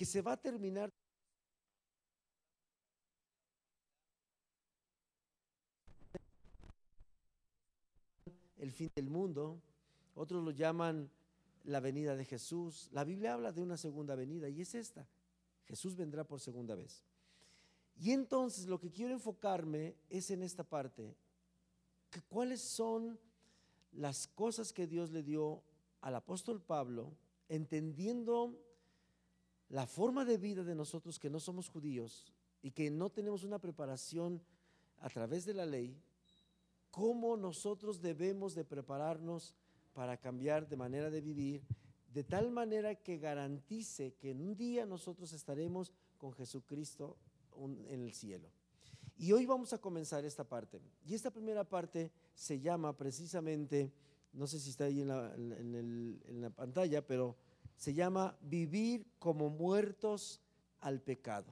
que se va a terminar el fin del mundo, otros lo llaman la venida de Jesús. La Biblia habla de una segunda venida y es esta. Jesús vendrá por segunda vez. Y entonces lo que quiero enfocarme es en esta parte, que cuáles son las cosas que Dios le dio al apóstol Pablo, entendiendo la forma de vida de nosotros que no somos judíos y que no tenemos una preparación a través de la ley, cómo nosotros debemos de prepararnos para cambiar de manera de vivir, de tal manera que garantice que en un día nosotros estaremos con Jesucristo en el cielo. Y hoy vamos a comenzar esta parte. Y esta primera parte se llama precisamente, no sé si está ahí en la, en la pantalla, pero se llama vivir como muertos al pecado.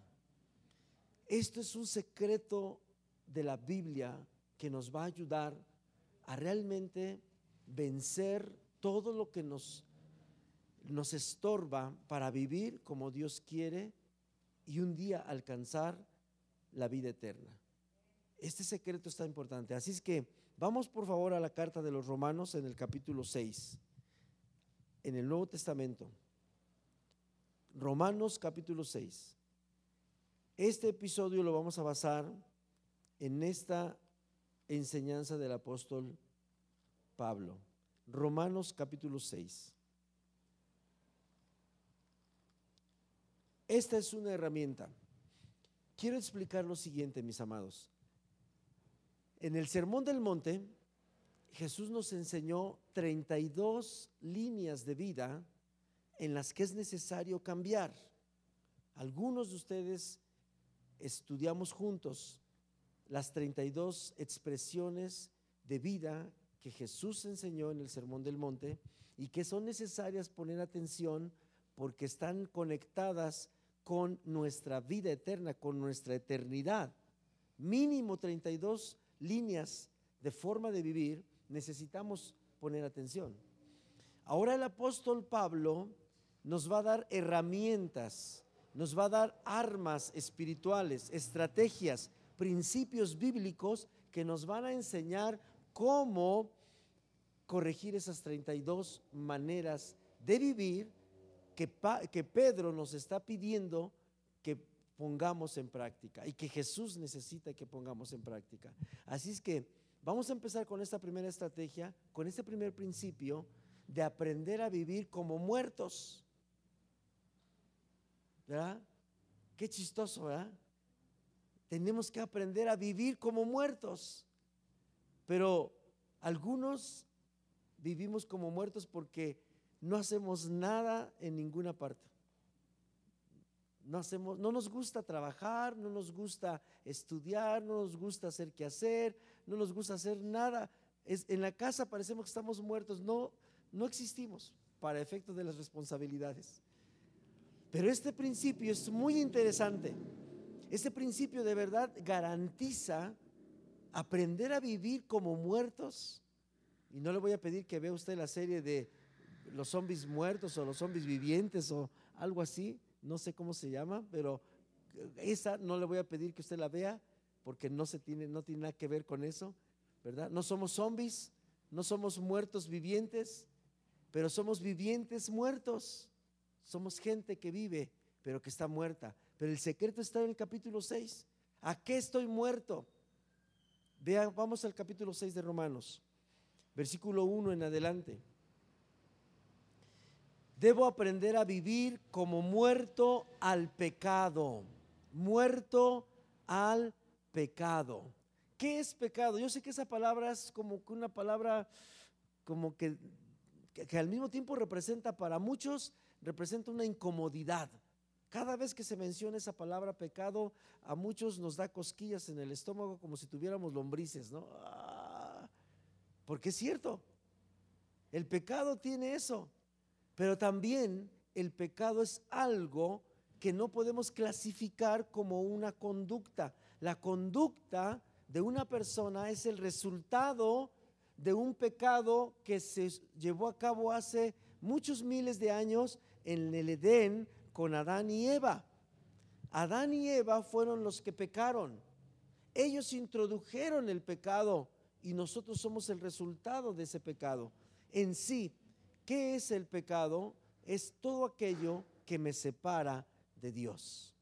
Esto es un secreto de la Biblia que nos va a ayudar a realmente vencer todo lo que nos, nos estorba para vivir como Dios quiere y un día alcanzar la vida eterna. Este secreto está importante. Así es que vamos por favor a la carta de los romanos en el capítulo 6, en el Nuevo Testamento. Romanos capítulo 6. Este episodio lo vamos a basar en esta enseñanza del apóstol Pablo. Romanos capítulo 6. Esta es una herramienta. Quiero explicar lo siguiente, mis amados. En el Sermón del Monte, Jesús nos enseñó 32 líneas de vida en las que es necesario cambiar. Algunos de ustedes estudiamos juntos las 32 expresiones de vida que Jesús enseñó en el Sermón del Monte y que son necesarias poner atención porque están conectadas con nuestra vida eterna, con nuestra eternidad. Mínimo 32 líneas de forma de vivir necesitamos poner atención. Ahora el apóstol Pablo nos va a dar herramientas, nos va a dar armas espirituales, estrategias principios bíblicos que nos van a enseñar cómo corregir esas 32 maneras de vivir que, que Pedro nos está pidiendo que pongamos en práctica y que Jesús necesita que pongamos en práctica. Así es que vamos a empezar con esta primera estrategia, con este primer principio de aprender a vivir como muertos. ¿Verdad? Qué chistoso, ¿verdad? tenemos que aprender a vivir como muertos. Pero algunos vivimos como muertos porque no hacemos nada en ninguna parte. No, hacemos, no nos gusta trabajar, no nos gusta estudiar, no nos gusta hacer qué hacer, no nos gusta hacer nada. Es, en la casa parecemos que estamos muertos, no, no existimos para efectos de las responsabilidades. Pero este principio es muy interesante este principio de verdad garantiza aprender a vivir como muertos. Y no le voy a pedir que vea usted la serie de los zombies muertos o los zombies vivientes o algo así. No sé cómo se llama, pero esa no le voy a pedir que usted la vea porque no, se tiene, no tiene nada que ver con eso, ¿verdad? No somos zombies, no somos muertos vivientes, pero somos vivientes muertos. Somos gente que vive, pero que está muerta. Pero el secreto está en el capítulo 6. ¿A qué estoy muerto? Vea, vamos al capítulo 6 de Romanos, versículo 1 en adelante. Debo aprender a vivir como muerto al pecado, muerto al pecado. ¿Qué es pecado? Yo sé que esa palabra es como una palabra como que, que al mismo tiempo representa para muchos, representa una incomodidad. Cada vez que se menciona esa palabra pecado, a muchos nos da cosquillas en el estómago como si tuviéramos lombrices, ¿no? Ah, porque es cierto, el pecado tiene eso, pero también el pecado es algo que no podemos clasificar como una conducta. La conducta de una persona es el resultado de un pecado que se llevó a cabo hace muchos miles de años en el Edén con Adán y Eva. Adán y Eva fueron los que pecaron. Ellos introdujeron el pecado y nosotros somos el resultado de ese pecado. En sí, ¿qué es el pecado? Es todo aquello que me separa de Dios.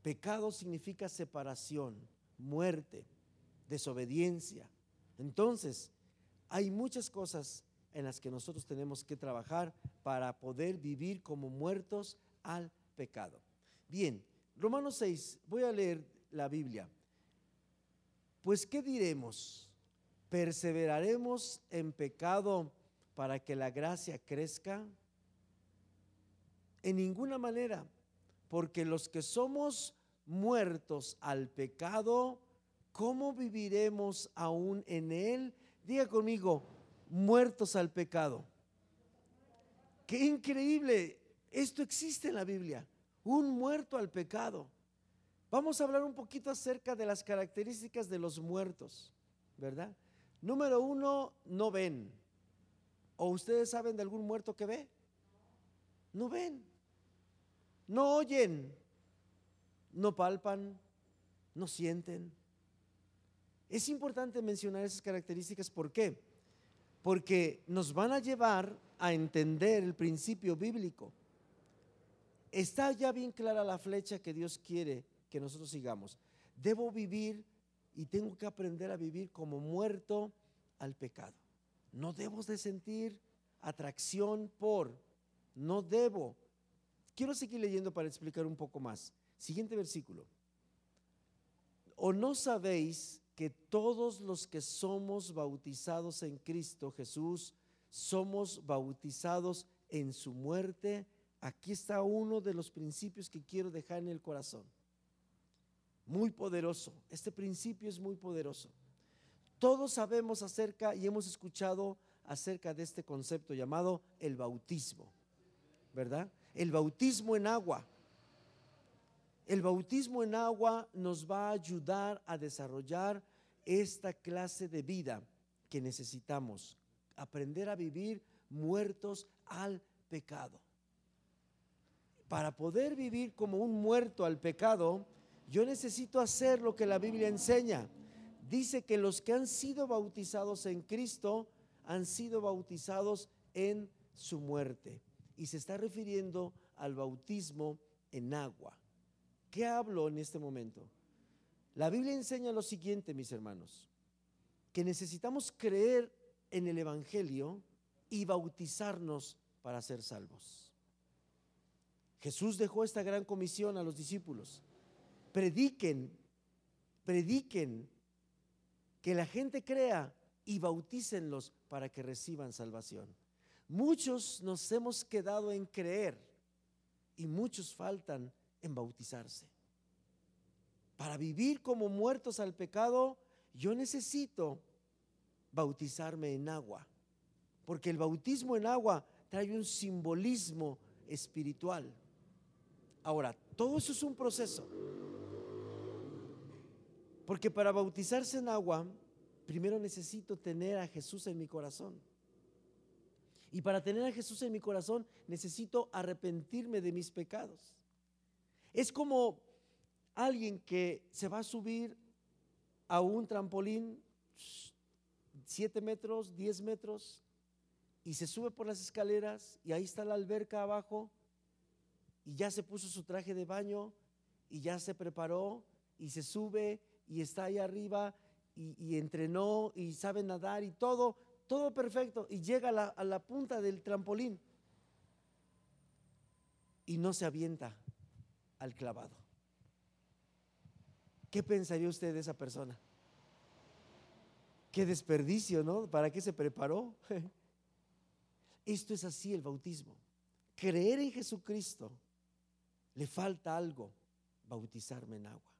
Pecado significa separación, muerte, desobediencia. Entonces, hay muchas cosas en las que nosotros tenemos que trabajar para poder vivir como muertos al pecado. Bien, Romanos 6, voy a leer la Biblia. Pues, ¿qué diremos? ¿Perseveraremos en pecado para que la gracia crezca? En ninguna manera, porque los que somos muertos al pecado, ¿cómo viviremos aún en él? Diga conmigo, muertos al pecado. Qué increíble, esto existe en la Biblia, un muerto al pecado. Vamos a hablar un poquito acerca de las características de los muertos, ¿verdad? Número uno, no ven. ¿O ustedes saben de algún muerto que ve? No ven. No oyen. No palpan. No sienten. Es importante mencionar esas características. ¿Por qué? Porque nos van a llevar a entender el principio bíblico. Está ya bien clara la flecha que Dios quiere que nosotros sigamos. Debo vivir y tengo que aprender a vivir como muerto al pecado. No debo de sentir atracción por, no debo. Quiero seguir leyendo para explicar un poco más. Siguiente versículo. ¿O no sabéis que todos los que somos bautizados en Cristo Jesús somos bautizados en su muerte? Aquí está uno de los principios que quiero dejar en el corazón muy poderoso. Este principio es muy poderoso. Todos sabemos acerca y hemos escuchado acerca de este concepto llamado el bautismo, ¿verdad? El bautismo en agua. El bautismo en agua nos va a ayudar a desarrollar esta clase de vida que necesitamos, aprender a vivir muertos al pecado. Para poder vivir como un muerto al pecado, yo necesito hacer lo que la Biblia enseña. Dice que los que han sido bautizados en Cristo han sido bautizados en su muerte. Y se está refiriendo al bautismo en agua. ¿Qué hablo en este momento? La Biblia enseña lo siguiente, mis hermanos, que necesitamos creer en el Evangelio y bautizarnos para ser salvos. Jesús dejó esta gran comisión a los discípulos prediquen, prediquen, que la gente crea y bautícenlos para que reciban salvación. Muchos nos hemos quedado en creer y muchos faltan en bautizarse. Para vivir como muertos al pecado, yo necesito bautizarme en agua, porque el bautismo en agua trae un simbolismo espiritual. Ahora, todo eso es un proceso. Porque para bautizarse en agua, primero necesito tener a Jesús en mi corazón. Y para tener a Jesús en mi corazón, necesito arrepentirme de mis pecados. Es como alguien que se va a subir a un trampolín, 7 metros, 10 metros, y se sube por las escaleras, y ahí está la alberca abajo, y ya se puso su traje de baño, y ya se preparó, y se sube, y está ahí arriba y, entrenó y sabe nadar y todo, todo perfecto. Y llega a la, a la punta del trampolín y no se avienta al clavado. ¿Qué pensaría usted de esa persona? Qué desperdicio, ¿no? ¿Para qué se preparó? Esto es así el bautismo. Creer en Jesucristo, le falta algo, bautizarme en agua.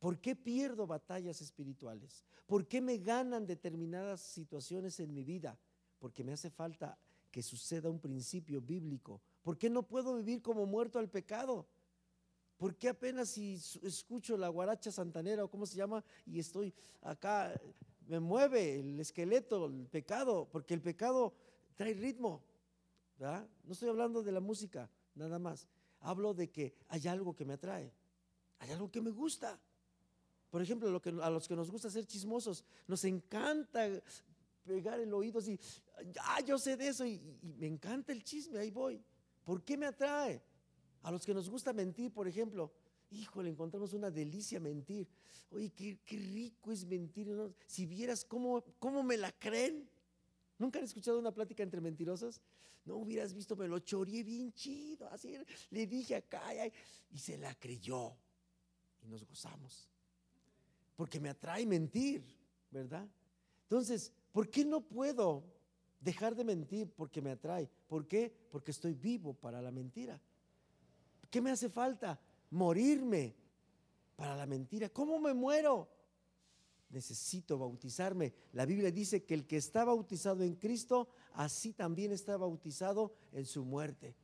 ¿Por qué pierdo batallas espirituales? ¿Por qué me ganan determinadas situaciones en mi vida? Porque me hace falta que suceda un principio bíblico. ¿Por qué no puedo vivir como muerto al pecado? ¿Por qué apenas si escucho la guaracha santanera o cómo se llama y estoy acá, me mueve el esqueleto, el pecado? Porque el pecado trae ritmo. No estoy hablando de la música, nada más. hablo de que hay algo que me atrae, hay algo que me gusta. Por ejemplo, a los que nos gusta ser chismosos, nos encanta pegar el oído así, ah, yo sé de eso y, me encanta el chisme, ahí voy. ¿Por qué me atrae? A los que nos gusta mentir, por ejemplo, híjole, encontramos una delicia mentir. Oye, qué, rico es mentir. Si vieras cómo, cómo me la creen. ¿Nunca han escuchado una plática entre mentirosos? No hubieras visto, me lo choreé bien chido. Así le dije acá y se la creyó. Y nos gozamos. Porque me atrae mentir, ¿verdad? Entonces, ¿por qué no puedo dejar de mentir? Porque me atrae. ¿Por qué? Porque estoy vivo para la mentira. ¿Qué me hace falta? Morirme para la mentira. ¿Cómo me muero? necesito bautizarme. La Biblia dice que el que está bautizado en Cristo, así también está bautizado en su muerte.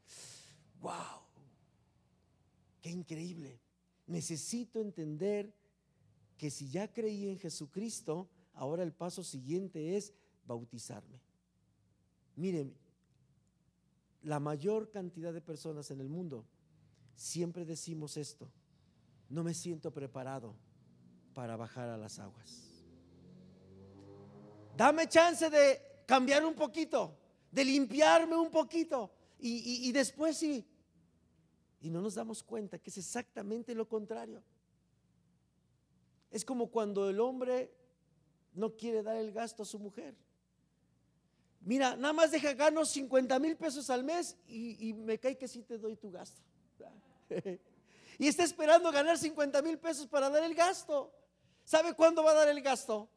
¡Wow! ¡Qué increíble! Necesito entender que si ya creí en Jesucristo, ahora el paso siguiente es bautizarme. Miren, la mayor cantidad de personas en el mundo siempre decimos esto, no me siento preparado para bajar a las aguas. Dame chance de cambiar un poquito, de limpiarme un poquito y, después sí. Y no nos damos cuenta que es exactamente lo contrario. Es como cuando el hombre no quiere dar el gasto a su mujer. Mira, nada más deja gano 50 mil pesos al mes y, me cae que sí te doy tu gasto. y está esperando ganar 50 mil pesos para dar el gasto. ¿Sabe cuándo va a dar el gasto?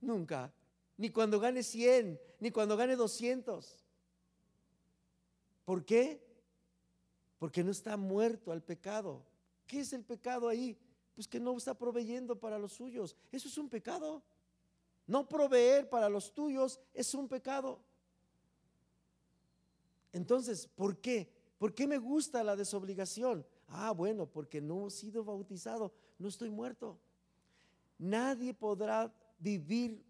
Nunca. Ni cuando gane 100, ni cuando gane 200. ¿Por qué? Porque no está muerto al pecado. ¿Qué es el pecado ahí? Pues que no está proveyendo para los suyos. Eso es un pecado. No proveer para los tuyos es un pecado. Entonces, ¿por qué? ¿Por qué me gusta la desobligación? Ah, bueno, porque no he sido bautizado, no estoy muerto. Nadie podrá vivir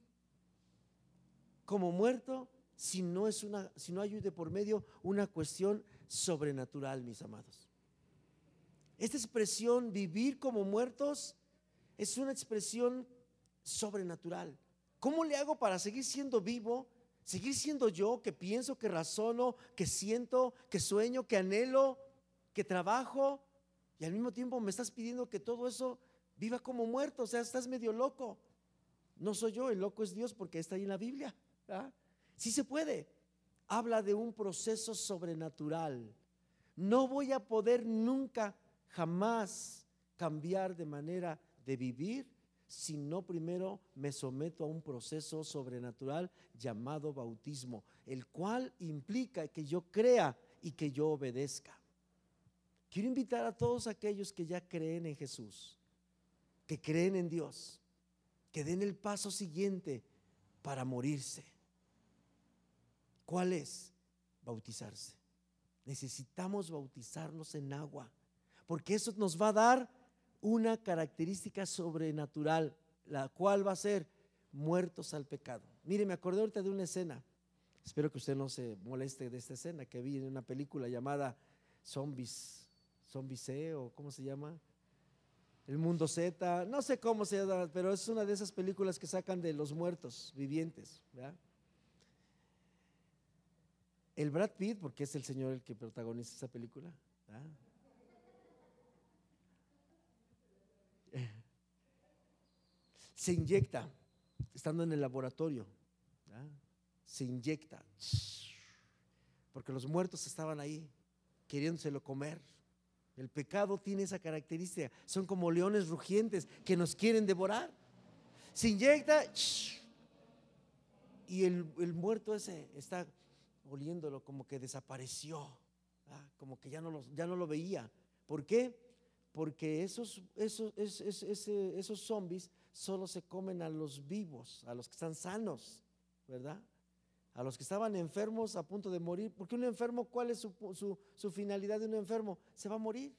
como muerto si no es una si no ayude por medio una cuestión sobrenatural, mis amados. Esta expresión vivir como muertos es una expresión sobrenatural. ¿Cómo le hago para seguir siendo vivo? Seguir siendo yo que pienso, que razono, que siento, que sueño, que anhelo, que trabajo y al mismo tiempo me estás pidiendo que todo eso viva como muerto, o sea, estás medio loco. No soy yo, el loco es Dios porque está ahí en la Biblia. Sí se puede. Habla de un proceso sobrenatural. No voy a poder nunca, jamás cambiar de manera de vivir si no primero me someto a un proceso sobrenatural llamado bautismo, el cual implica que yo crea y que yo obedezca. Quiero invitar a todos aquellos que ya creen en Jesús que creen en Dios, que den el paso siguiente para morirse. ¿Cuál es? Bautizarse. Necesitamos bautizarnos en agua, porque eso nos va a dar una característica sobrenatural, la cual va a ser muertos al pecado. Mire, me acordé ahorita de una escena. Espero que usted no se moleste de esta escena que vi en una película llamada Zombies, Zombies C o ¿cómo se llama? El Mundo Z, no sé cómo se llama, pero es una de esas películas que sacan de los muertos vivientes. El Brad Pitt, porque es el señor el que protagoniza esa película. Se inyecta, estando en el laboratorio, se inyecta, porque los muertos estaban ahí, queriéndoselo comer. El pecado tiene esa característica. Son como leones rugientes que nos quieren devorar. Se inyecta y el, muerto ese está oliéndolo como que desapareció, como que ya no, lo, ya no lo veía. ¿Por qué? Porque esos, esos, esos, esos zombies solo se comen a los vivos, a los que están sanos, ¿verdad? a los que estaban enfermos a punto de morir, porque un enfermo, ¿cuál es su, finalidad de un enfermo? Se va a morir.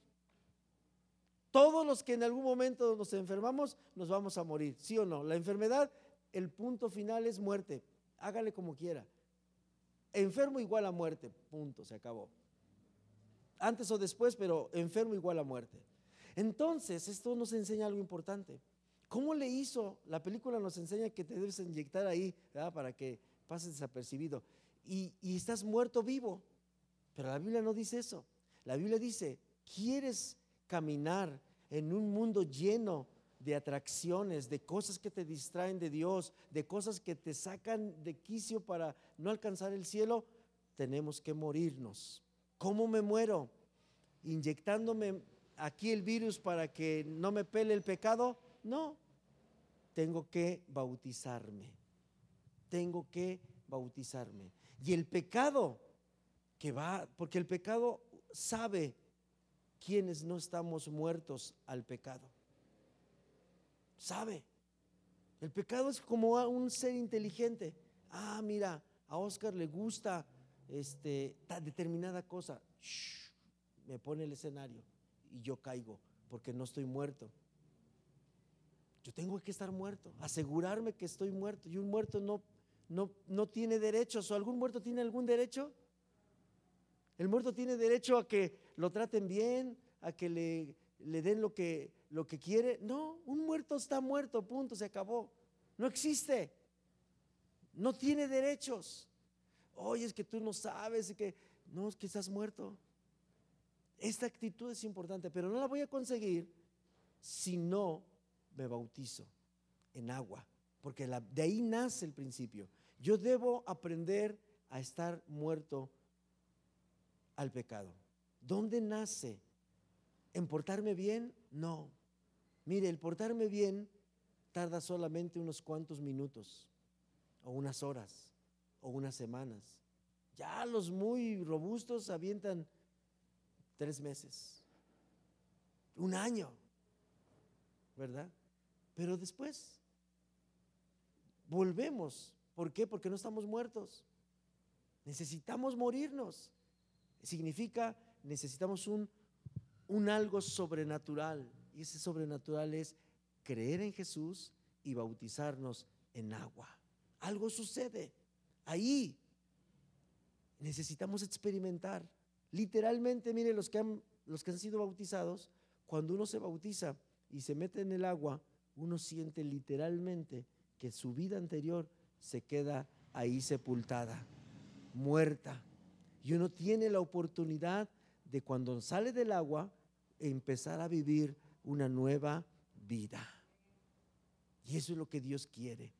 Todos los que en algún momento nos enfermamos, nos vamos a morir, ¿sí o no? La enfermedad, el punto final es muerte, hágale como quiera. Enfermo igual a muerte, punto, se acabó. antes o después, pero enfermo igual a muerte. Entonces, esto nos enseña algo importante. ¿Cómo le hizo? La película nos enseña que te debes inyectar ahí para que pases desapercibido. Y, y estás muerto vivo. Pero la Biblia no dice eso. La Biblia dice, ¿quieres caminar en un mundo lleno de atracciones, de cosas que te distraen de Dios, de cosas que te sacan de quicio para no alcanzar el cielo? Tenemos que morirnos. ¿Cómo me muero? ¿Inyectándome aquí el virus para que no me pele el pecado? No, tengo que bautizarme. Tengo que bautizarme. Y el pecado que va, porque el pecado sabe quienes no estamos muertos al pecado. Sabe. El pecado es como un ser inteligente. Ah, mira, a Oscar le gusta este, determinada cosa. me pone el escenario y yo caigo porque no estoy muerto. Yo tengo que estar muerto, asegurarme que estoy muerto. Y un muerto no, no, no tiene derechos. ¿O algún muerto tiene algún derecho? El muerto tiene derecho a que lo traten bien, a que le, le den lo que, lo que quiere. No, un muerto está muerto, punto, se acabó. No existe. No tiene derechos. Oye, es que tú no sabes que no, es que estás muerto. Esta actitud es importante, pero no la voy a conseguir si no me bautizo en agua, porque de ahí nace el principio. Yo debo aprender a estar muerto al pecado. ¿Dónde nace? ¿En portarme bien? No. Mire, el portarme bien tarda solamente unos cuantos minutos, o unas horas, o unas semanas. Ya los muy robustos avientan tres meses, un año, ¿verdad? Pero después volvemos. ¿Por qué? Porque no estamos muertos. Necesitamos morirnos significa necesitamos un, un algo sobrenatural. Y ese sobrenatural es creer en Jesús y bautizarnos en agua. Algo sucede. Ahí necesitamos experimentar. Literalmente, mire, los que, han, los que han sido bautizados, cuando uno se bautiza y se mete en el agua, uno siente literalmente que su vida anterior se queda ahí sepultada, muerta. Y uno tiene la oportunidad de cuando sale del agua empezar a vivir una nueva vida. Y eso es lo que Dios quiere.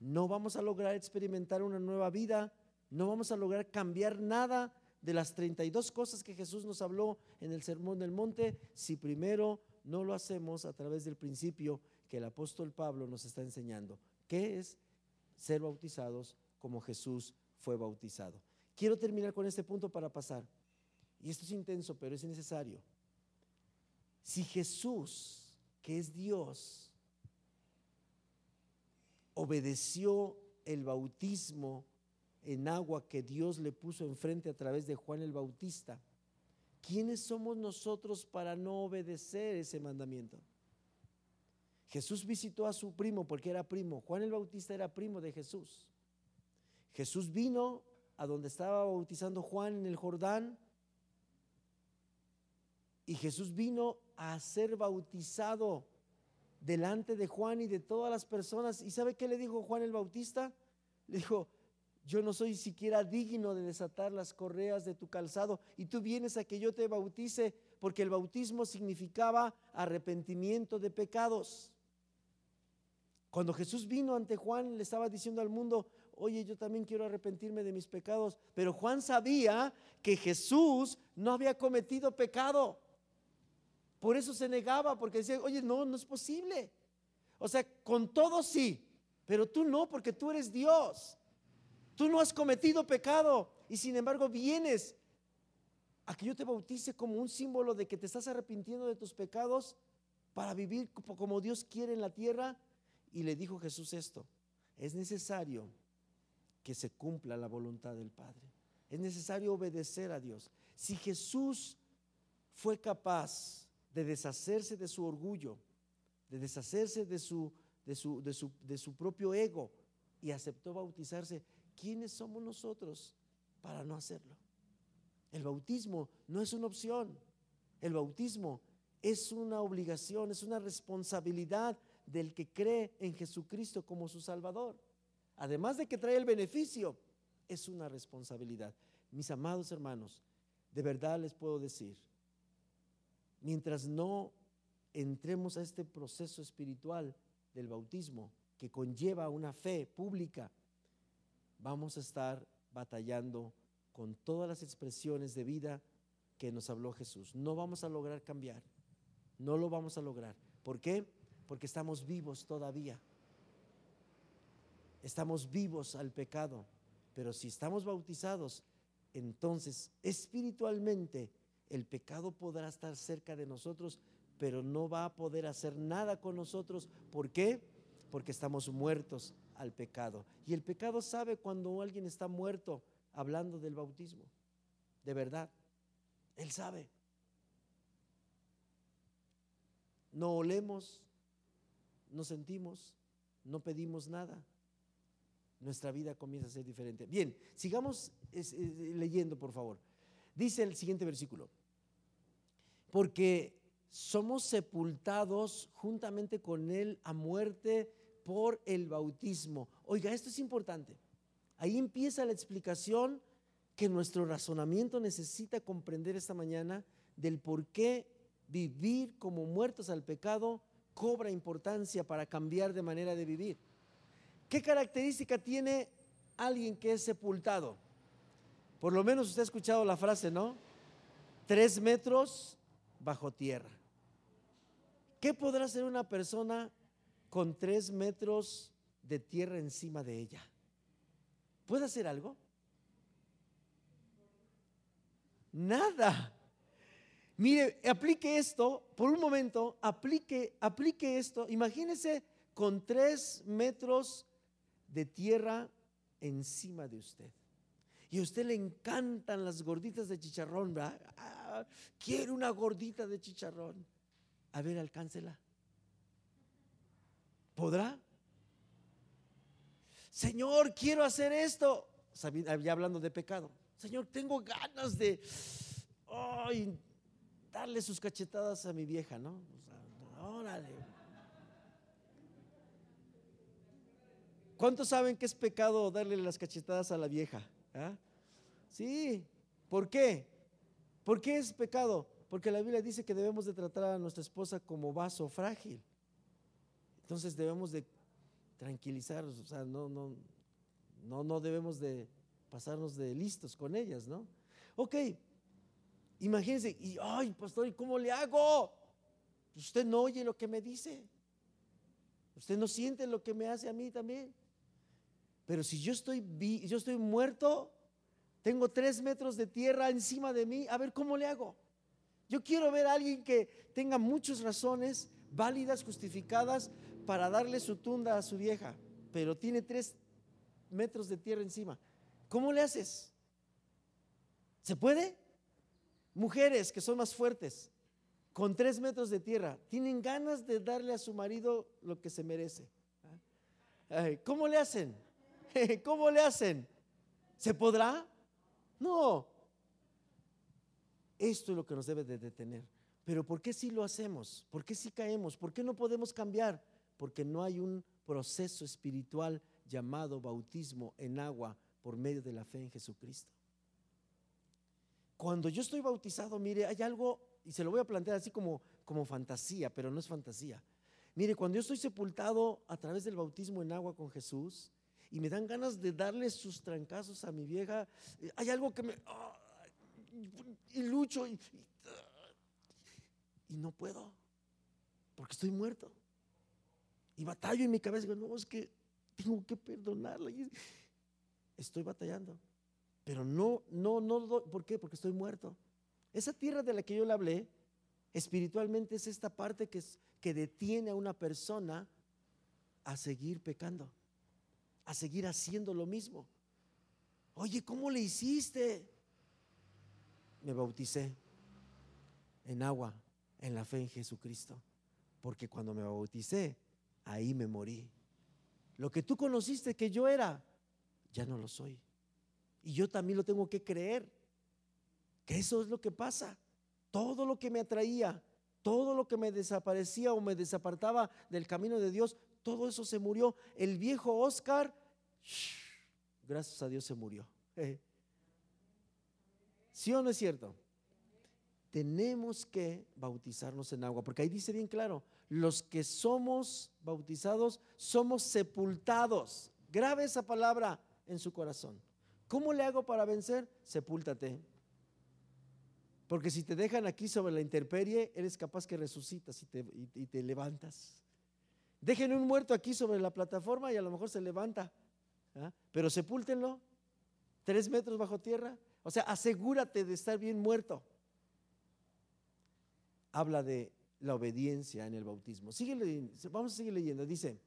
No vamos a lograr experimentar una nueva vida, no vamos a lograr cambiar nada de las 32 cosas que Jesús nos habló en el Sermón del Monte si primero no lo hacemos a través del principio que el apóstol Pablo nos está enseñando, que es ser bautizados como Jesús fue bautizado. Quiero terminar con este punto para pasar. Y esto es intenso, pero es necesario. Si Jesús, que es Dios, obedeció el bautismo en agua que Dios le puso enfrente a través de Juan el Bautista, ¿quiénes somos nosotros para no obedecer ese mandamiento? Jesús visitó a su primo porque era primo. Juan el Bautista era primo de Jesús. Jesús vino a donde estaba bautizando Juan en el Jordán. Y Jesús vino a ser bautizado delante de Juan y de todas las personas. ¿Y sabe qué le dijo Juan el Bautista? Le dijo, yo no soy siquiera digno de desatar las correas de tu calzado y tú vienes a que yo te bautice porque el bautismo significaba arrepentimiento de pecados. Cuando Jesús vino ante Juan, le estaba diciendo al mundo, oye, yo también quiero arrepentirme de mis pecados. Pero Juan sabía que Jesús no había cometido pecado. Por eso se negaba, porque decía, oye, no, no es posible. O sea, con todo sí, pero tú no, porque tú eres Dios. Tú no has cometido pecado y sin embargo vienes a que yo te bautice como un símbolo de que te estás arrepintiendo de tus pecados para vivir como Dios quiere en la tierra. Y le dijo Jesús esto, es necesario que se cumpla la voluntad del Padre. Es necesario obedecer a Dios. Si Jesús fue capaz de deshacerse de su orgullo, de deshacerse de su, de su, de su, de su propio ego y aceptó bautizarse, ¿quiénes somos nosotros para no hacerlo? El bautismo no es una opción. El bautismo es una obligación, es una responsabilidad del que cree en Jesucristo como su Salvador. Además de que trae el beneficio, es una responsabilidad. Mis amados hermanos, de verdad les puedo decir, mientras no entremos a este proceso espiritual del bautismo que conlleva una fe pública, vamos a estar batallando con todas las expresiones de vida que nos habló Jesús. No vamos a lograr cambiar, no lo vamos a lograr. ¿Por qué? Porque estamos vivos todavía. Estamos vivos al pecado, pero si estamos bautizados, entonces espiritualmente el pecado podrá estar cerca de nosotros, pero no va a poder hacer nada con nosotros. ¿Por qué? Porque estamos muertos al pecado. Y el pecado sabe cuando alguien está muerto hablando del bautismo. De verdad. Él sabe. No olemos, no sentimos, no pedimos nada. Nuestra vida comienza a ser diferente. Bien, sigamos leyendo, por favor. Dice el siguiente versículo. Porque somos sepultados juntamente con Él a muerte por el bautismo. Oiga, esto es importante. Ahí empieza la explicación que nuestro razonamiento necesita comprender esta mañana del por qué vivir como muertos al pecado cobra importancia para cambiar de manera de vivir. ¿Qué característica tiene alguien que es sepultado? Por lo menos usted ha escuchado la frase, ¿no? Tres metros bajo tierra. ¿Qué podrá hacer una persona con tres metros de tierra encima de ella? ¿Puede hacer algo? Nada. Mire, aplique esto, por un momento, aplique, aplique esto. Imagínese con tres metros de tierra encima de usted. Y a usted le encantan las gorditas de chicharrón, ¿verdad? Ah, quiere una gordita de chicharrón. A ver, alcáncela. ¿Podrá? Señor, quiero hacer esto. Ya hablando de pecado. Señor, tengo ganas de darle sus cachetadas a mi vieja, ¿no? órale. ¿Cuántos saben que es pecado darle las cachetadas a la vieja? ¿Ah? Sí. ¿Por qué? ¿Por qué es pecado? Porque la Biblia dice que debemos de tratar a nuestra esposa como vaso frágil. Entonces debemos de tranquilizarnos, o sea, no, no, no, no debemos de pasarnos de listos con ellas, ¿no? Ok, imagínense, y ay, pastor, ¿y cómo le hago? Usted no oye lo que me dice. Usted no siente lo que me hace a mí también. Pero si yo estoy, yo estoy muerto, tengo tres metros de tierra encima de mí, a ver cómo le hago. Yo quiero ver a alguien que tenga muchas razones válidas, justificadas, para darle su tunda a su vieja, pero tiene tres metros de tierra encima. ¿Cómo le haces? ¿Se puede? Mujeres que son más fuertes, con tres metros de tierra, tienen ganas de darle a su marido lo que se merece. ¿Cómo le hacen? ¿Cómo le hacen? ¿Se podrá? No. Esto es lo que nos debe de detener. Pero ¿por qué si lo hacemos? ¿Por qué si caemos? ¿Por qué no podemos cambiar? Porque no hay un proceso espiritual llamado bautismo en agua por medio de la fe en Jesucristo. Cuando yo estoy bautizado, mire, hay algo, y se lo voy a plantear así como, como fantasía, pero no es fantasía. Mire, cuando yo estoy sepultado a través del bautismo en agua con Jesús y me dan ganas de darle sus trancazos a mi vieja, eh, hay algo que me... Y lucho y, y, no puedo, porque estoy muerto. Y batallo en mi cabeza, digo, no, es que tengo que perdonarla estoy batallando. Pero no, no, no, ¿por qué? Porque estoy muerto. Esa tierra de la que yo le hablé, espiritualmente es esta parte que, que detiene a una persona a seguir pecando, a seguir haciendo lo mismo. Oye, ¿cómo le hiciste? Me bauticé en agua, en la fe en Jesucristo, porque cuando me bauticé, ahí me morí. Lo que tú conociste que yo era, ya no lo soy. Y yo también lo tengo que creer. Que eso es lo que pasa. Todo lo que me atraía, todo lo que me desaparecía o me desapartaba del camino de Dios, todo eso se murió. El viejo Oscar, gracias a Dios se murió. ¿Sí o no es cierto? Tenemos que bautizarnos en agua, porque ahí dice bien claro, los que somos bautizados somos sepultados. Grabe esa palabra en su corazón. ¿Cómo le hago para vencer? Sepúltate. Porque si te dejan aquí sobre la intemperie, eres capaz que resucitas y te, levantas. Dejen un muerto aquí sobre la plataforma y a lo mejor se levanta. ¿ah? Pero sepúltenlo, tres metros bajo tierra. O sea, asegúrate de estar bien muerto. Habla de la obediencia en el bautismo. vamos a seguir leyendo. Dice,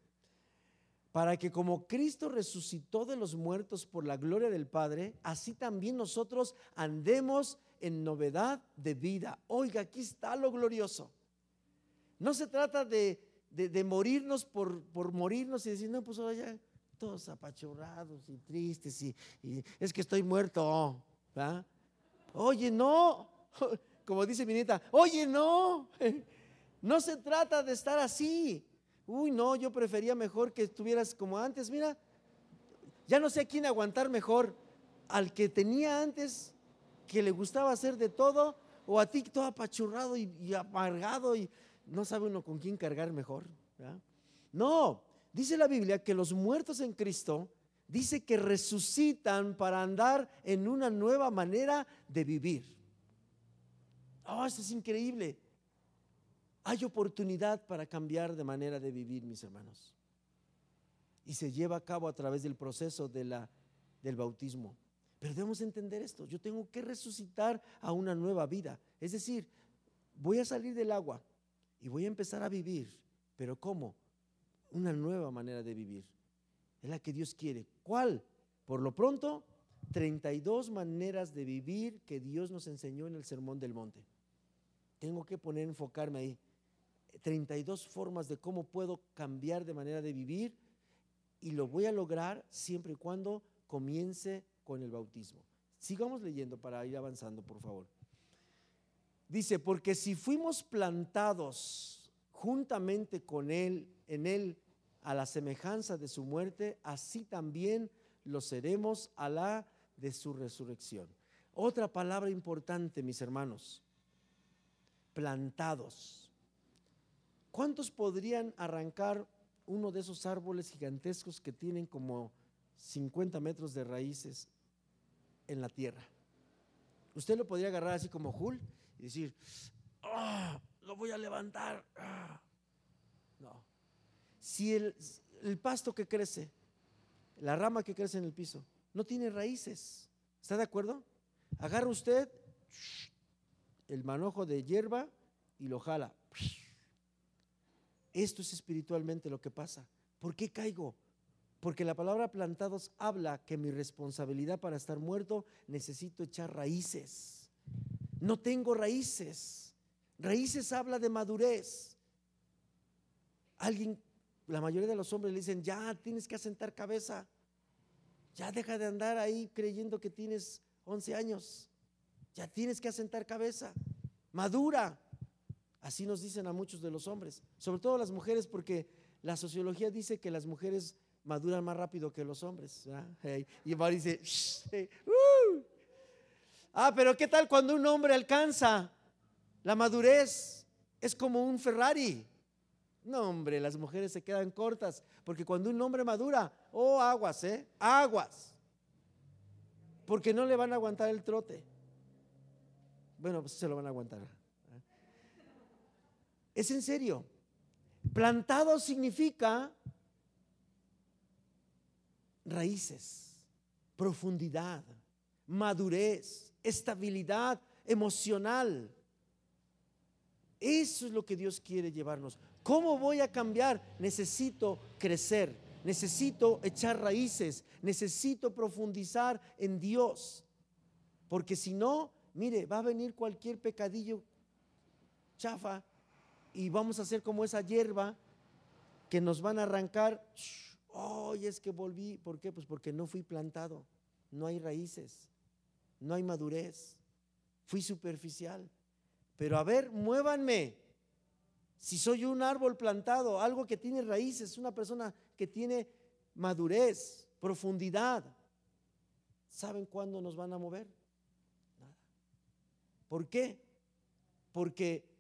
para que como Cristo resucitó de los muertos por la gloria del Padre, así también nosotros andemos en novedad de vida. Oiga, aquí está lo glorioso. No se trata de, morirnos por, por, morirnos y decir, no, pues ahora ya todos apachurrados y tristes y, es que estoy muerto. Oye, no, como dice mi nieta, oye, no, no se trata de estar así. Uy, no, yo prefería mejor que estuvieras como antes. Mira, ya no sé a quién aguantar mejor, al que tenía antes, que le gustaba hacer de todo, o a ti todo apachurrado y, amargado y no sabe uno con quién cargar mejor. No, dice la Biblia que los muertos en Cristo, dice que resucitan para andar en una nueva manera de vivir. Oh, eso es increíble hay oportunidad para cambiar de manera de vivir, mis hermanos. Y se lleva a cabo a través del proceso de la, del bautismo. Pero debemos entender esto. Yo tengo que resucitar a una nueva vida. Es decir, voy a salir del agua y voy a empezar a vivir. Pero ¿cómo? Una nueva manera de vivir. Es la que Dios quiere. ¿Cuál? Por lo pronto, 32 maneras de vivir que Dios nos enseñó en el Sermón del Monte. Tengo que poner, enfocarme ahí. 32 formas de cómo puedo cambiar de manera de vivir y lo voy a lograr siempre y cuando comience con el bautismo. Sigamos leyendo para ir avanzando, por favor. Dice, porque si fuimos plantados juntamente con Él, en Él, a la semejanza de su muerte, así también lo seremos a la de su resurrección. Otra palabra importante, mis hermanos, plantados. ¿Cuántos podrían arrancar uno de esos árboles gigantescos que tienen como 50 metros de raíces en la tierra? Usted lo podría agarrar así como Jul y decir, ah, lo voy a levantar. Ah". No. Si el, el pasto que crece, la rama que crece en el piso, no tiene raíces, ¿está de acuerdo? Agarra usted el manojo de hierba y lo jala. Esto es espiritualmente lo que pasa. ¿Por qué caigo? Porque la palabra plantados habla que mi responsabilidad para estar muerto necesito echar raíces. No tengo raíces. Raíces habla de madurez. Alguien, la mayoría de los hombres le dicen, ya tienes que asentar cabeza. Ya deja de andar ahí creyendo que tienes 11 años. Ya tienes que asentar cabeza. Madura. Así nos dicen a muchos de los hombres, sobre todo las mujeres, porque la sociología dice que las mujeres maduran más rápido que los hombres. Y Mari dice, uh". ah, pero ¿qué tal cuando un hombre alcanza la madurez? Es como un Ferrari. No, hombre, las mujeres se quedan cortas, porque cuando un hombre madura, oh, aguas, ¿eh? Aguas. Porque no le van a aguantar el trote. Bueno, pues se lo van a aguantar. Es en serio. Plantado significa raíces, profundidad, madurez, estabilidad emocional. Eso es lo que Dios quiere llevarnos. ¿Cómo voy a cambiar? Necesito crecer, necesito echar raíces, necesito profundizar en Dios. Porque si no, mire, va a venir cualquier pecadillo chafa y vamos a hacer como esa hierba que nos van a arrancar. Hoy es que volví. ¿Por qué? Pues porque no fui plantado. No hay raíces. No hay madurez. fui superficial. Pero a ver, muévanme. Si soy un árbol plantado, algo que tiene raíces, una persona que tiene madurez, profundidad, ¿saben cuándo nos van a mover? Nada. ¿Por qué? Porque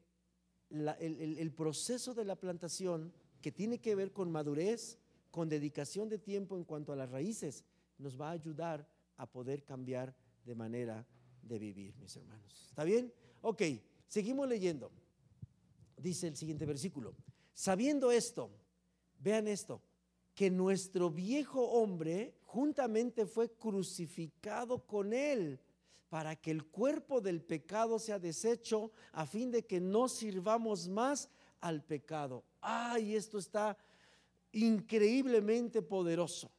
el, el proceso de la plantación que tiene que ver con madurez, con dedicación de tiempo en cuanto a las raíces, nos va a ayudar a poder cambiar de manera de vivir, mis hermanos. ¿Está bien? Ok, seguimos leyendo. Dice el siguiente versículo. Sabiendo esto, vean esto, que nuestro viejo hombre juntamente fue crucificado con él para que el cuerpo del pecado sea deshecho a fin de que no sirvamos más al pecado. Ay, esto está increíblemente poderoso.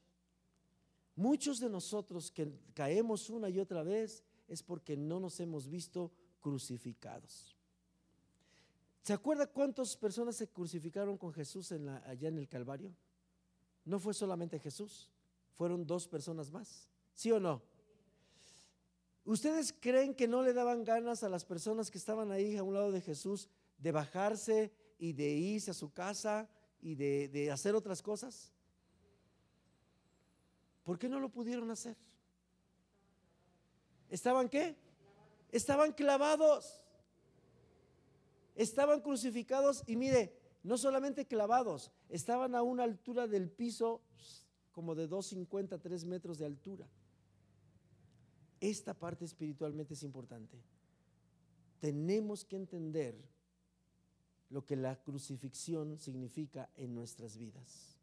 Muchos de nosotros que caemos una y otra vez es porque no nos hemos visto crucificados. ¿Se acuerda cuántas personas se crucificaron con Jesús allá en el Calvario? No fue solamente Jesús, fueron dos personas más. ¿Sí o no? ¿Ustedes creen que no le daban ganas a las personas que estaban ahí a un lado de Jesús de bajarse y de irse a su casa y de, de hacer otras cosas? ¿Por qué no lo pudieron hacer? ¿Estaban qué? Estaban clavados. Estaban crucificados y mire, no solamente clavados, estaban a una altura del piso como de 2,50, 3 metros de altura. Esta parte espiritualmente es importante. Tenemos que entender lo que la crucifixión significa en nuestras vidas.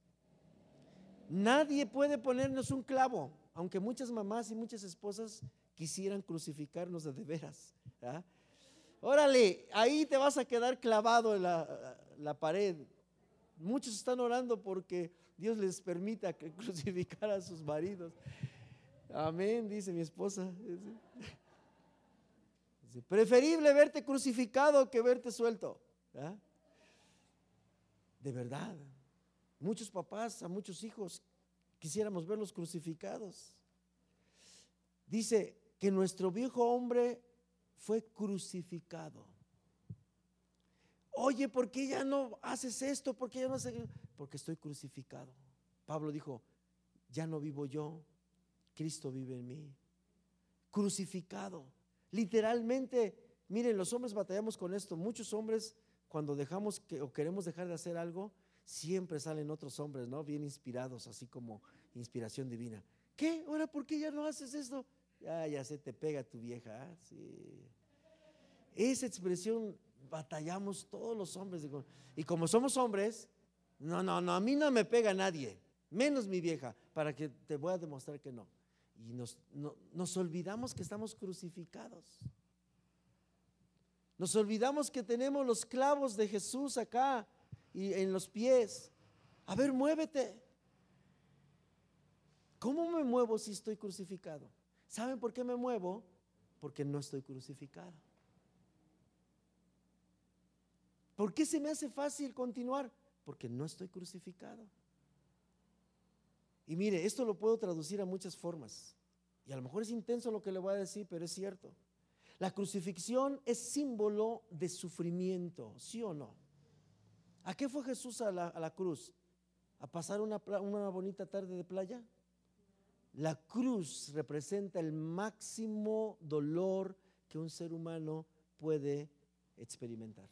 Nadie puede ponernos un clavo, aunque muchas mamás y muchas esposas quisieran crucificarnos de, veras. Órale, ahí te vas a quedar clavado en la, la pared. Muchos están orando porque Dios les permita crucificar a sus maridos. Amén, dice mi esposa. Preferible verte crucificado que verte suelto. De verdad. Muchos papás, a muchos hijos, quisiéramos verlos crucificados. Dice que nuestro viejo hombre fue crucificado. Oye, ¿por qué ya no haces esto? ¿Por qué ya no haces? Porque estoy crucificado. Pablo dijo, ya no vivo yo, Cristo vive en mí. Crucificado. Literalmente, miren, los hombres batallamos con esto. Muchos hombres, cuando dejamos que, o queremos dejar de hacer algo, siempre salen otros hombres, ¿no? Bien inspirados, así como inspiración divina. ¿Qué? Ahora, ¿por qué ya no haces esto? Ya, ya se te pega tu vieja. ¿ah? Esa expresión batallamos todos los hombres. Y como somos hombres, no, no, no, a mí no me pega nadie, menos mi vieja, para que te voy a demostrar que no. Y nos, nos olvidamos que estamos crucificados. Nos olvidamos que tenemos los clavos de Jesús acá y en los pies. A ver, muévete. ¿Cómo me muevo si estoy crucificado? ¿Saben por qué me muevo? Porque no estoy crucificado. ¿Por qué se me hace fácil continuar? Porque no estoy crucificado. Y mire, esto lo puedo traducir a muchas formas. Y a lo mejor es intenso lo que le voy a decir, pero es cierto. La crucifixión es símbolo de sufrimiento, ¿sí o no? ¿A qué fue Jesús a la, cruz? ¿A pasar una, bonita tarde de playa? La cruz representa el máximo dolor que un ser humano puede experimentar.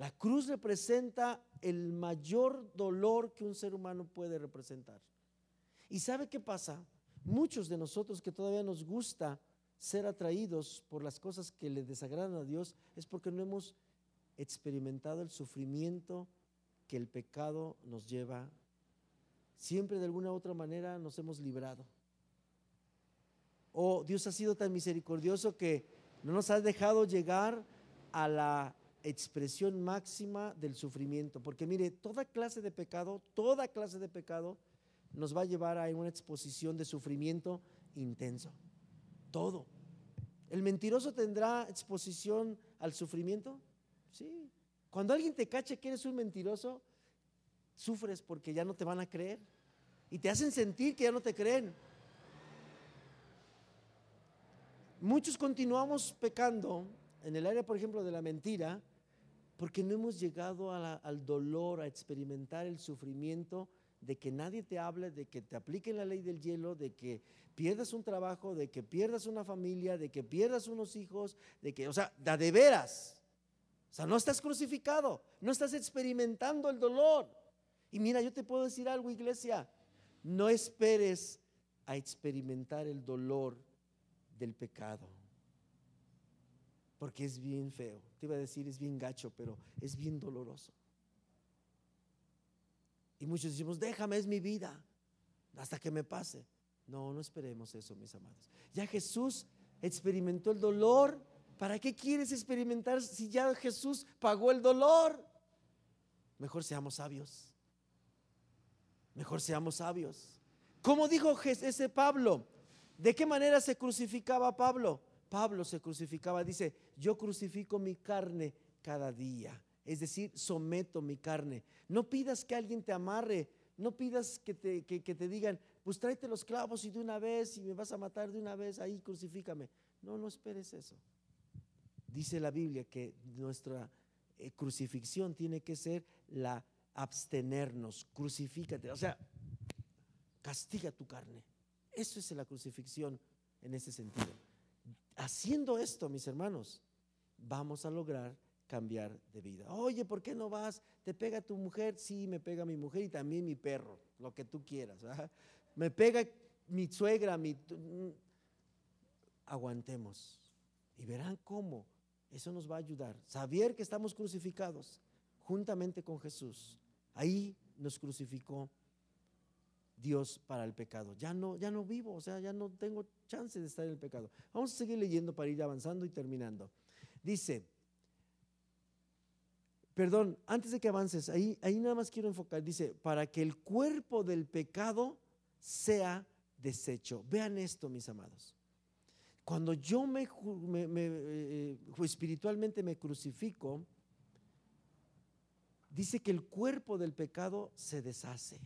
La cruz representa el mayor dolor que un ser humano puede representar. ¿Y sabe qué pasa? Muchos de nosotros que todavía nos gusta ser atraídos por las cosas que le desagradan a Dios es porque no hemos experimentado el sufrimiento que el pecado nos lleva. Siempre de alguna u otra manera nos hemos librado. O Dios ha sido tan misericordioso que no nos ha dejado llegar a la expresión máxima del sufrimiento. Porque mire, toda clase de pecado, toda clase de pecado nos va a llevar a una exposición de sufrimiento intenso. Todo. ¿El mentiroso tendrá exposición al sufrimiento? Sí. Cuando alguien te cache que eres un mentiroso, sufres porque ya no te van a creer. Y te hacen sentir que ya no te creen. muchos continuamos pecando en el área, por ejemplo, de la mentira, porque no hemos llegado al dolor, a experimentar el sufrimiento de que nadie te hable, de que te apliquen la ley del hielo, de que pierdas un trabajo, de que pierdas una familia, de que pierdas unos hijos, de que, o sea, de veras. O sea, no estás crucificado, no estás experimentando el dolor. Y mira, yo te puedo decir algo, iglesia, no esperes a experimentar el dolor del pecado, porque es bien feo. Te iba a decir, es bien gacho, pero es bien doloroso. Y muchos decimos, déjame, es mi vida, hasta que me pase. No, no esperemos eso, mis amados. Ya Jesús experimentó el dolor ¿Para qué quieres experimentar si ya Jesús pagó el dolor? Mejor seamos sabios. Mejor seamos sabios. ¿Cómo dijo ese Pablo? ¿De qué manera se crucificaba Pablo? Pablo se crucificaba, dice, yo crucifico mi carne cada día. Es decir, someto mi carne. No pidas que alguien te amarre, no pidas que te, digan, pues tráete los clavos y de una vez, y me vas a matar de una vez, ahí crucifícame. No, no esperes eso dice la Biblia que nuestra eh, crucifixión tiene que ser la abstenernos, crucifícate, o sea, castiga tu carne. Eso es la crucifixión en ese sentido. Haciendo esto, mis hermanos, vamos a lograr cambiar de vida. Oye, ¿por qué no vas? ¿Te pega tu mujer? Sí, me pega mi mujer y también mi perro, lo que tú quieras. Me pega mi suegra, mi... Mm, aguantemos y verán cómo eso nos va a ayudar. Saber que estamos crucificados juntamente con Jesús. Ahí nos crucificó Dios para el pecado. Ya no, ya no vivo, o sea, ya no tengo chance de estar en el pecado. Vamos a seguir leyendo para ir avanzando y terminando. Dice, perdón, antes de que avances, ahí, ahí nada más quiero enfocar, dice, para que el cuerpo del pecado sea deshecho. Vean esto, mis amados. Cuando yo me, eh, espiritualmente me crucifico, dice que el cuerpo del pecado se deshace,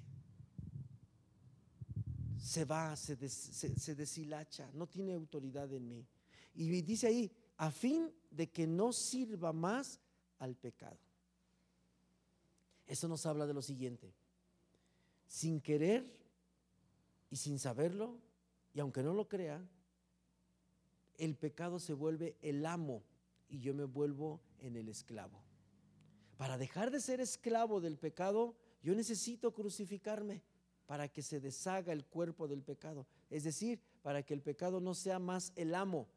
se va, se, deshilacha, no tiene autoridad en mí. Y dice ahí, a fin de que no sirva más al pecado. Eso nos habla de lo siguiente. Sin querer y sin saberlo, y aunque no lo crea, el pecado se vuelve el amo y yo me vuelvo en el esclavo. Para dejar de ser esclavo del pecado, yo necesito crucificarme para que se deshaga el cuerpo del pecado. Es decir, para que el pecado no sea más el amo.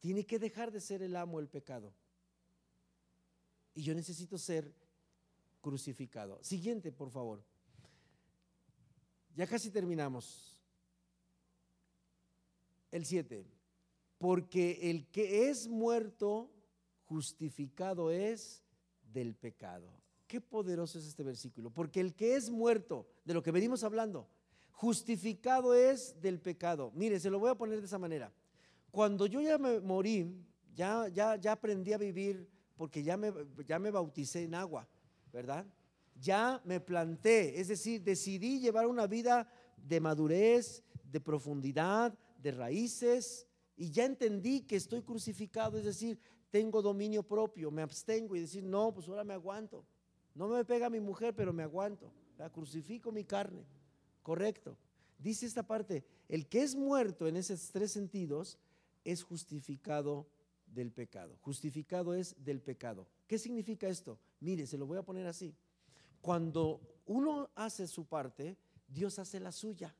Tiene que dejar de ser el amo el pecado. Y yo necesito ser crucificado. Siguiente, por favor. Ya casi terminamos. El 7. Porque el que es muerto, justificado es del pecado. Qué poderoso es este versículo. Porque el que es muerto, de lo que venimos hablando, justificado es del pecado. Mire, se lo voy a poner de esa manera. Cuando yo ya me morí, ya, ya, ya aprendí a vivir porque ya me, ya me bauticé en agua, ¿verdad? Ya me planté, es decir, decidí llevar una vida de madurez, de profundidad, de raíces y ya entendí que estoy crucificado, es decir, tengo dominio propio, me abstengo y decir, no, pues ahora me aguanto. No me pega mi mujer, pero me aguanto. La crucifico mi carne. Correcto. Dice esta parte, el que es muerto en esos tres sentidos es justificado del pecado. Justificado es del pecado. ¿Qué significa esto? Mire, se lo voy a poner así. Cuando uno hace su parte, Dios hace la suya.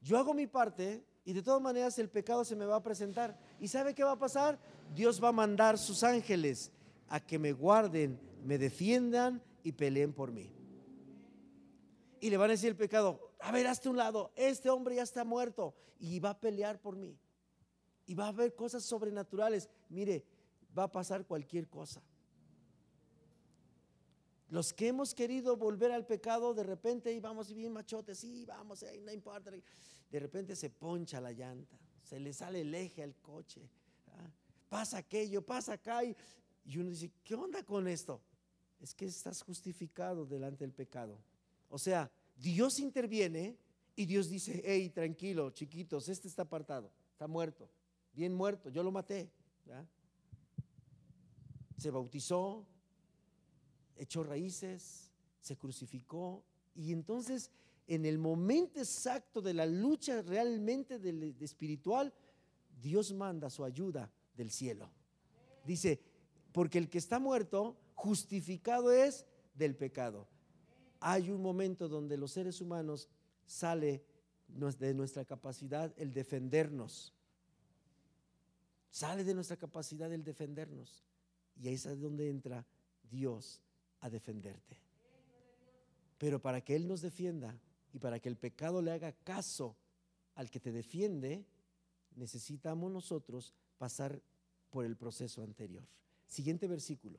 Yo hago mi parte y de todas maneras el pecado se me va a presentar. ¿Y sabe qué va a pasar? Dios va a mandar sus ángeles a que me guarden, me defiendan y peleen por mí. Y le van a decir el pecado, a ver, hazte un lado, este hombre ya está muerto y va a pelear por mí. Y va a haber cosas sobrenaturales. Mire, va a pasar cualquier cosa. Los que hemos querido volver al pecado, de repente íbamos bien machotes, sí, vamos, no importa. De repente se poncha la llanta, se le sale el eje al coche, pasa aquello, pasa acá. Y, y uno dice, ¿qué onda con esto? Es que estás justificado delante del pecado. O sea, Dios interviene Y Dios dice, hey, tranquilo, chiquitos, este está apartado, está muerto, bien muerto, yo lo maté. Se bautizó, echó raíces, se crucificó y entonces en el momento exacto de la lucha realmente de, espiritual, Dios manda su ayuda del cielo. Dice, porque el que está muerto, justificado es del pecado. Hay un momento donde los seres humanos sale de nuestra capacidad el defendernos. Sale de nuestra capacidad el defendernos. Y ahí es donde entra Dios a defenderte. Pero para que Él nos defienda y para que el pecado le haga caso al que te defiende, necesitamos nosotros pasar por el proceso anterior. Siguiente versículo.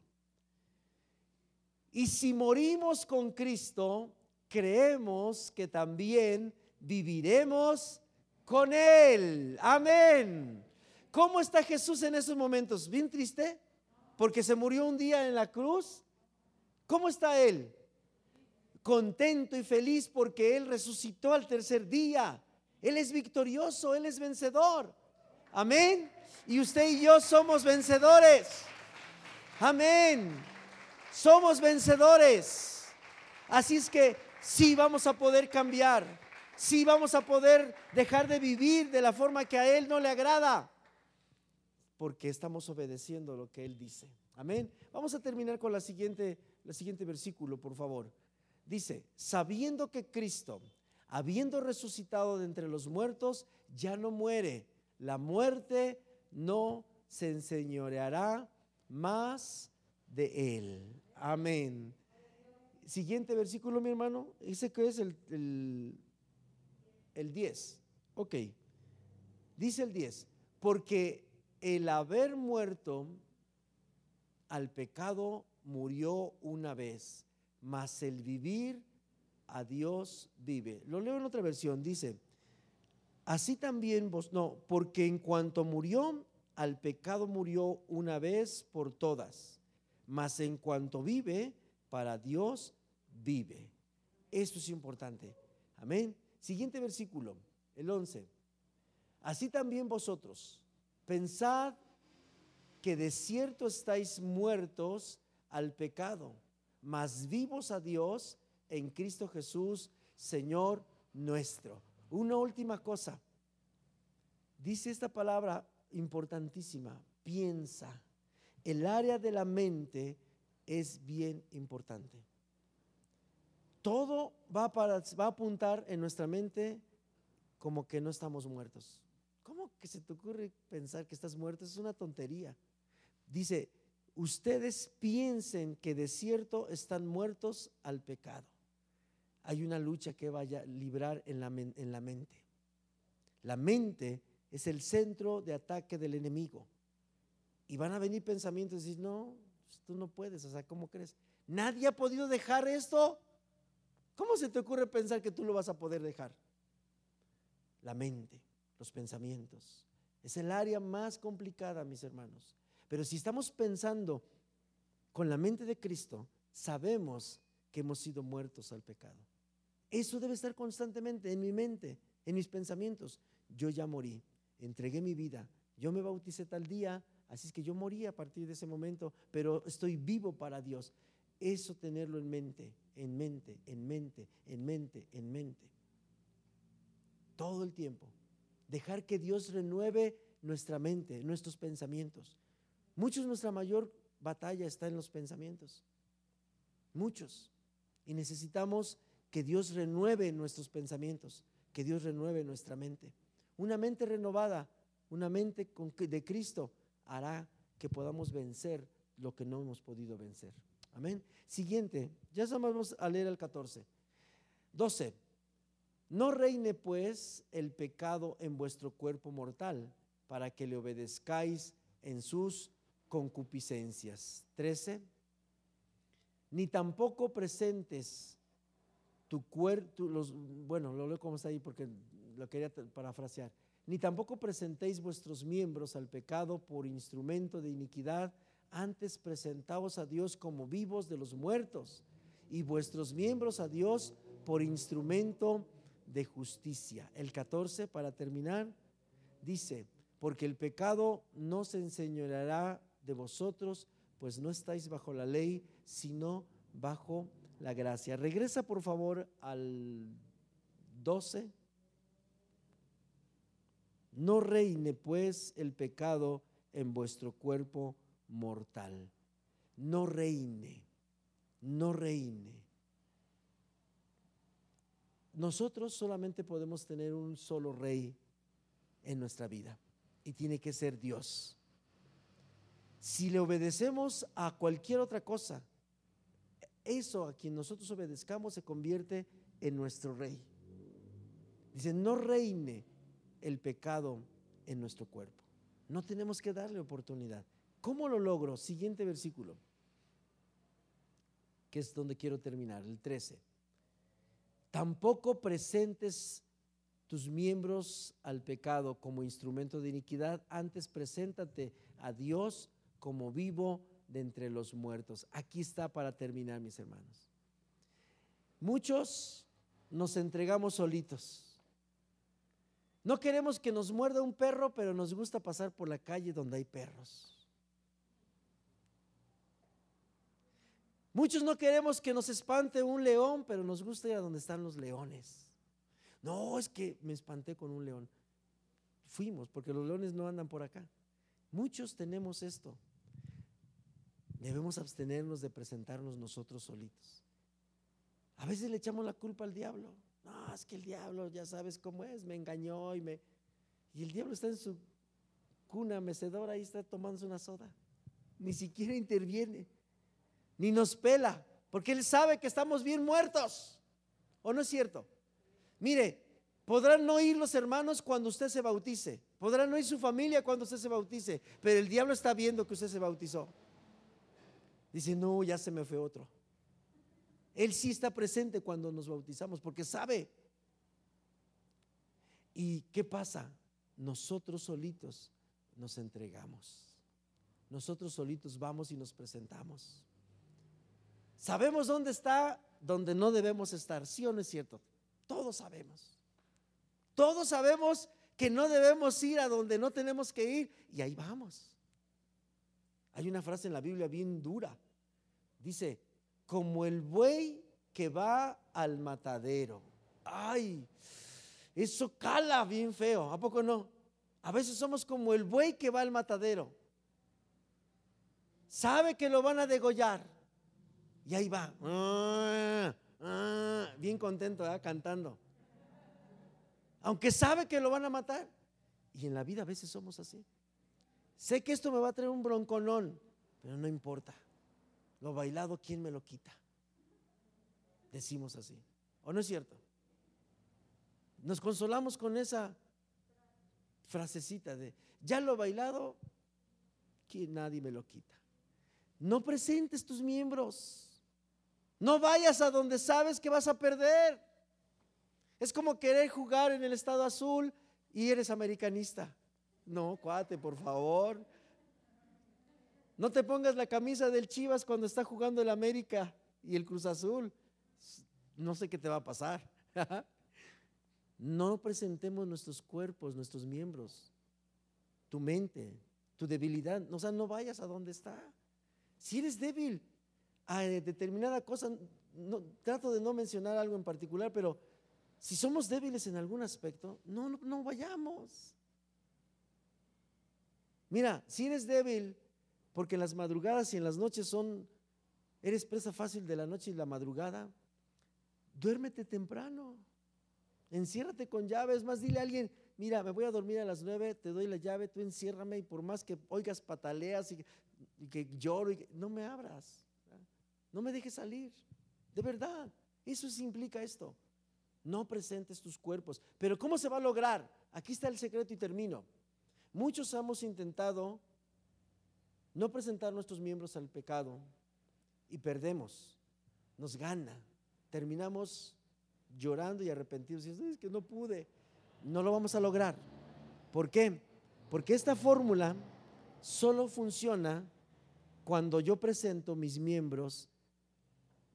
Y si morimos con Cristo, creemos que también viviremos con Él. Amén. ¿Cómo está Jesús en esos momentos? ¿Bien triste? Porque se murió un día en la cruz. ¿Cómo está Él? Contento y feliz porque Él resucitó al tercer día. Él es victorioso, Él es vencedor. Amén. Y usted y yo somos vencedores. Amén. Somos vencedores. Así es que sí vamos a poder cambiar. Sí vamos a poder dejar de vivir de la forma que a Él no le agrada. Porque estamos obedeciendo lo que Él dice. Amén. Vamos a terminar con la siguiente, la siguiente versículo, por favor. Dice, sabiendo que Cristo, habiendo resucitado de entre los muertos, ya no muere. La muerte no se enseñoreará más de él. Amén. Siguiente versículo, mi hermano. Dice que es el, el, 10. Ok. Dice el 10. Porque el haber muerto al pecado murió una vez, mas el vivir a Dios vive. Lo leo en otra versión. Dice, así también vos, no, porque en cuanto murió al pecado murió una vez por todas mas en cuanto vive, para Dios vive. Esto es importante. Amén. Siguiente versículo, el 11. Así también vosotros, pensad que de cierto estáis muertos al pecado, mas vivos a Dios en Cristo Jesús, Señor nuestro. Una última cosa. Dice esta palabra importantísima, piensa el área de la mente es bien importante. Todo va, para, va a apuntar en nuestra mente como que no estamos muertos. ¿Cómo que se te ocurre pensar que estás muerto? Es una tontería. Dice, ustedes piensen que de cierto están muertos al pecado. Hay una lucha que vaya a librar en la, en la mente. La mente es el centro de ataque del enemigo. Y van a venir pensamientos y decir, no, pues, tú no puedes, o sea, ¿cómo crees? Nadie ha podido dejar esto. ¿Cómo se te ocurre pensar que tú lo vas a poder dejar? La mente, los pensamientos. Es el área más complicada, mis hermanos. Pero si estamos pensando con la mente de Cristo, sabemos que hemos sido muertos al pecado. Eso debe estar constantemente en mi mente, en mis pensamientos. Yo ya morí, entregué mi vida, yo me bauticé tal día, Así es que yo morí a partir de ese momento, pero estoy vivo para Dios. Eso tenerlo en mente, en mente, en mente, en mente, en mente. Todo el tiempo. Dejar que Dios renueve nuestra mente, nuestros pensamientos. Muchos, nuestra mayor batalla está en los pensamientos. Muchos. Y necesitamos que Dios renueve nuestros pensamientos, que Dios renueve nuestra mente. Una mente renovada, una mente de Cristo hará que podamos vencer lo que no hemos podido vencer. Amén. Siguiente, ya vamos a leer el 14. 12. No reine pues el pecado en vuestro cuerpo mortal para que le obedezcáis en sus concupiscencias. 13. Ni tampoco presentes tu cuerpo, bueno, lo leo como está ahí porque lo quería parafrasear ni tampoco presentéis vuestros miembros al pecado por instrumento de iniquidad, antes presentaos a Dios como vivos de los muertos y vuestros miembros a Dios por instrumento de justicia. El 14, para terminar, dice, porque el pecado no se enseñoreará de vosotros, pues no estáis bajo la ley, sino bajo la gracia. Regresa por favor al 12. No reine pues el pecado en vuestro cuerpo mortal. No reine, no reine. Nosotros solamente podemos tener un solo rey en nuestra vida y tiene que ser Dios. Si le obedecemos a cualquier otra cosa, eso a quien nosotros obedezcamos se convierte en nuestro rey. Dice, no reine el pecado en nuestro cuerpo. No tenemos que darle oportunidad. ¿Cómo lo logro? Siguiente versículo, que es donde quiero terminar, el 13. Tampoco presentes tus miembros al pecado como instrumento de iniquidad, antes preséntate a Dios como vivo de entre los muertos. Aquí está para terminar, mis hermanos. Muchos nos entregamos solitos. No queremos que nos muerda un perro, pero nos gusta pasar por la calle donde hay perros. Muchos no queremos que nos espante un león, pero nos gusta ir a donde están los leones. No, es que me espanté con un león. Fuimos, porque los leones no andan por acá. Muchos tenemos esto. Debemos abstenernos de presentarnos nosotros solitos. A veces le echamos la culpa al diablo. No, es que el diablo ya sabes cómo es, me engañó y me... Y el diablo está en su cuna mecedora, ahí está tomándose una soda. Ni siquiera interviene, ni nos pela, porque él sabe que estamos bien muertos. ¿O no es cierto? Mire, podrán no ir los hermanos cuando usted se bautice, podrán no ir su familia cuando usted se bautice, pero el diablo está viendo que usted se bautizó. Dice, no, ya se me fue otro. Él sí está presente cuando nos bautizamos porque sabe. ¿Y qué pasa? Nosotros solitos nos entregamos. Nosotros solitos vamos y nos presentamos. Sabemos dónde está, donde no debemos estar. ¿Sí o no es cierto? Todos sabemos. Todos sabemos que no debemos ir a donde no tenemos que ir y ahí vamos. Hay una frase en la Biblia bien dura. Dice, como el buey que va al matadero. Ay, eso cala bien feo, ¿a poco no? A veces somos como el buey que va al matadero. Sabe que lo van a degollar. Y ahí va. Ah, ah, bien contento, cantando. Aunque sabe que lo van a matar. Y en la vida a veces somos así. Sé que esto me va a traer un bronconón, pero no importa. Lo bailado, ¿quién me lo quita? Decimos así. ¿O no es cierto? Nos consolamos con esa frasecita de, ya lo bailado, que nadie me lo quita. No presentes tus miembros. No vayas a donde sabes que vas a perder. Es como querer jugar en el estado azul y eres americanista. No, cuate, por favor. No te pongas la camisa del Chivas cuando está jugando el América y el Cruz Azul. No sé qué te va a pasar. no presentemos nuestros cuerpos, nuestros miembros, tu mente, tu debilidad. O sea, no vayas a donde está. Si eres débil a determinada cosa, no, trato de no mencionar algo en particular, pero si somos débiles en algún aspecto, no, no, no vayamos. Mira, si eres débil, porque en las madrugadas y en las noches son, eres presa fácil de la noche y la madrugada, duérmete temprano, enciérrate con llaves, más dile a alguien, mira, me voy a dormir a las nueve, te doy la llave, tú enciérrame y por más que oigas pataleas y, que lloro, no me abras, no me dejes salir, de verdad, eso implica esto. No presentes tus cuerpos. Pero ¿cómo se va a lograr? Aquí está el secreto y termino. Muchos hemos intentado no presentar nuestros miembros al pecado y perdemos, nos gana, terminamos llorando y arrepentidos y es que no pude, no lo vamos a lograr. ¿Por qué? Porque esta fórmula solo funciona cuando yo presento mis miembros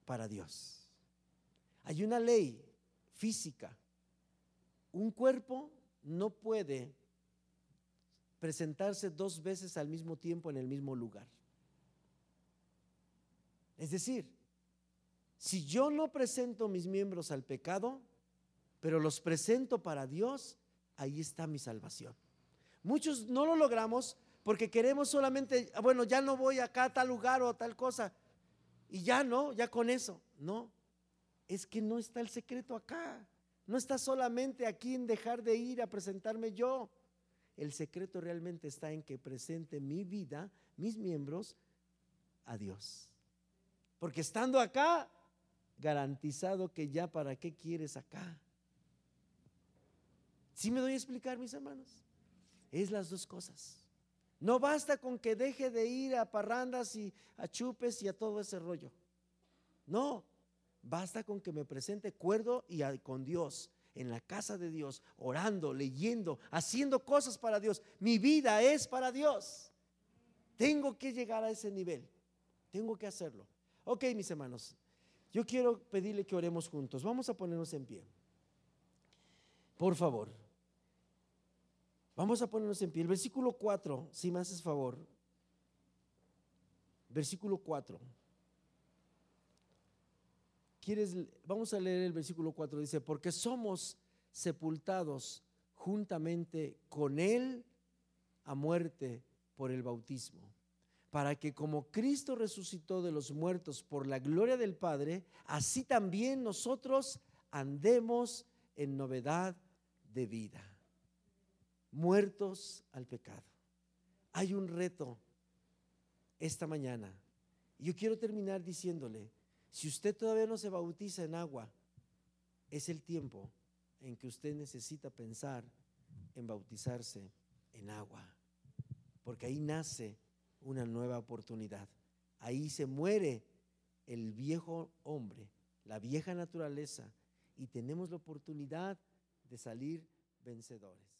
para Dios. Hay una ley física un cuerpo no puede presentarse dos veces al mismo tiempo en el mismo lugar. Es decir, si yo no presento mis miembros al pecado, pero los presento para Dios, ahí está mi salvación. Muchos no lo logramos porque queremos solamente, bueno, ya no voy acá a tal lugar o a tal cosa. Y ya no, ya con eso. No, es que no está el secreto acá. No está solamente aquí en dejar de ir a presentarme yo. El secreto realmente está en que presente mi vida, mis miembros, a Dios. Porque estando acá, garantizado que ya para qué quieres acá. ¿Sí me doy a explicar, mis hermanos? Es las dos cosas. No basta con que deje de ir a parrandas y a chupes y a todo ese rollo. No, basta con que me presente cuerdo y con Dios, en la casa de Dios, orando, leyendo, haciendo cosas para Dios. Mi vida es para Dios. Tengo que llegar a ese nivel. Tengo que hacerlo. Ok, mis hermanos, yo quiero pedirle que oremos juntos. Vamos a ponernos en pie. Por favor. Vamos a ponernos en pie. El versículo 4, si me haces favor. Versículo 4. Vamos a leer el versículo 4. Dice, porque somos sepultados juntamente con Él a muerte por el bautismo, para que como Cristo resucitó de los muertos por la gloria del Padre, así también nosotros andemos en novedad de vida muertos al pecado. Hay un reto esta mañana. Yo quiero terminar diciéndole, si usted todavía no se bautiza en agua, es el tiempo en que usted necesita pensar en bautizarse en agua, porque ahí nace una nueva oportunidad. Ahí se muere el viejo hombre, la vieja naturaleza, y tenemos la oportunidad de salir vencedores.